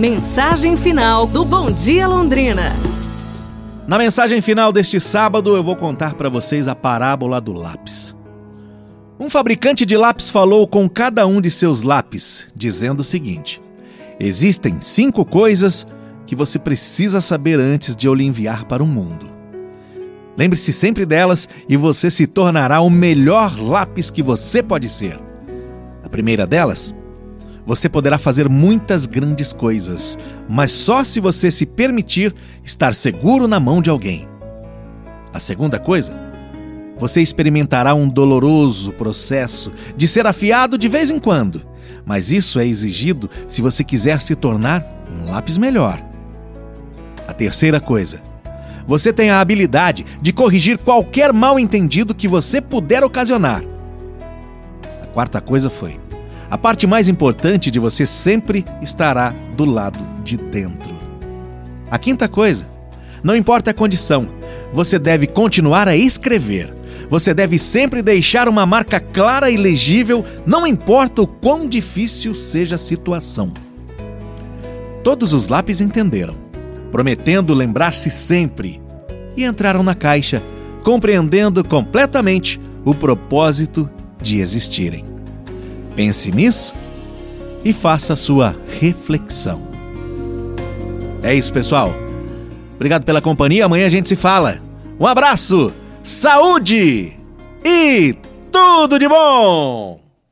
Mensagem final do Bom Dia Londrina. Na mensagem final deste sábado, eu vou contar para vocês a parábola do lápis. Um fabricante de lápis falou com cada um de seus lápis, dizendo o seguinte: Existem cinco coisas que você precisa saber antes de eu lhe enviar para o mundo. Lembre-se sempre delas e você se tornará o melhor lápis que você pode ser. A primeira delas, você poderá fazer muitas grandes coisas, mas só se você se permitir estar seguro na mão de alguém. A segunda coisa, você experimentará um doloroso processo de ser afiado de vez em quando, mas isso é exigido se você quiser se tornar um lápis melhor. A terceira coisa, você tem a habilidade de corrigir qualquer mal-entendido que você puder ocasionar. A quarta coisa foi: a parte mais importante de você sempre estará do lado de dentro. A quinta coisa: não importa a condição, você deve continuar a escrever. Você deve sempre deixar uma marca clara e legível, não importa o quão difícil seja a situação. Todos os lápis entenderam prometendo lembrar-se sempre, e entraram na caixa, compreendendo completamente o propósito de existirem. Pense nisso e faça a sua reflexão. É isso, pessoal. Obrigado pela companhia. Amanhã a gente se fala. Um abraço, saúde e tudo de bom!